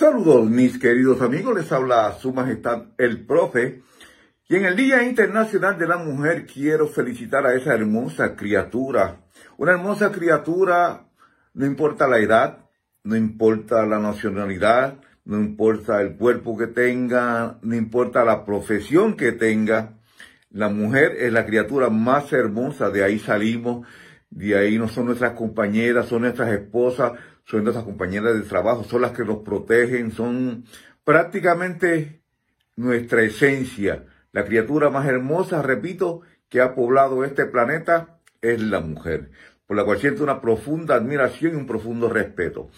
Saludos mis queridos amigos, les habla su majestad el profe y en el Día Internacional de la Mujer quiero felicitar a esa hermosa criatura, una hermosa criatura, no importa la edad, no importa la nacionalidad, no importa el cuerpo que tenga, no importa la profesión que tenga, la mujer es la criatura más hermosa, de ahí salimos, de ahí no son nuestras compañeras, son nuestras esposas, son nuestras compañeras de trabajo, son las que nos protegen, son prácticamente nuestra esencia. La criatura más hermosa, repito, que ha poblado este planeta es la mujer, por la cual siento una profunda admiración y un profundo respeto.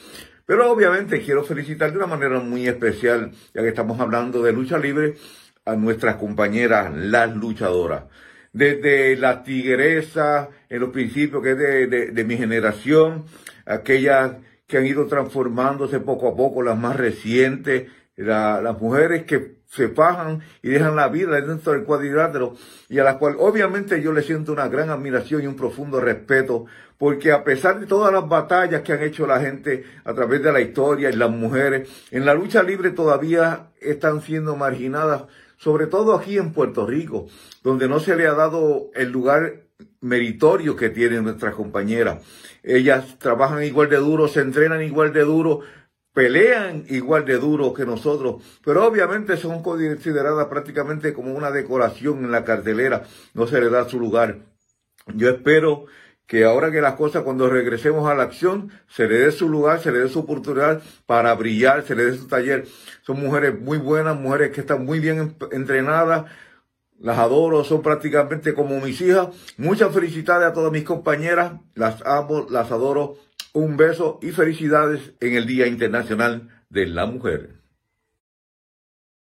Pero obviamente quiero felicitar de una manera muy especial, ya que estamos hablando de lucha libre, a nuestras compañeras, las luchadoras. Desde la tigresa, en los principios que es de, de mi generación, aquellas que han ido transformándose poco a poco, las más recientes, las mujeres que se fajan y dejan la vida dentro del cuadrilátero y a las cuales obviamente yo le siento una gran admiración y un profundo respeto porque a pesar de todas las batallas que han hecho la gente a través de la historia y las mujeres en la lucha libre todavía están siendo marginadas sobre todo aquí en Puerto Rico donde no se le ha dado el lugar meritorio que tienen nuestras compañeras. Ellas trabajan igual de duro, se entrenan igual de duro, pelean igual de duro que nosotros, pero obviamente son consideradas prácticamente como una decoración en la cartelera, no se le da su lugar. Yo espero que ahora que las cosas, cuando regresemos a la acción, se le dé su lugar, se le dé su oportunidad para brillar, se le dé su taller. Son mujeres muy buenas, mujeres que están muy bien entrenadas, las adoro, son prácticamente como mis hijas. Muchas felicidades a todas mis compañeras, las amo, las adoro. Un beso y felicidades en el Día Internacional de la Mujer.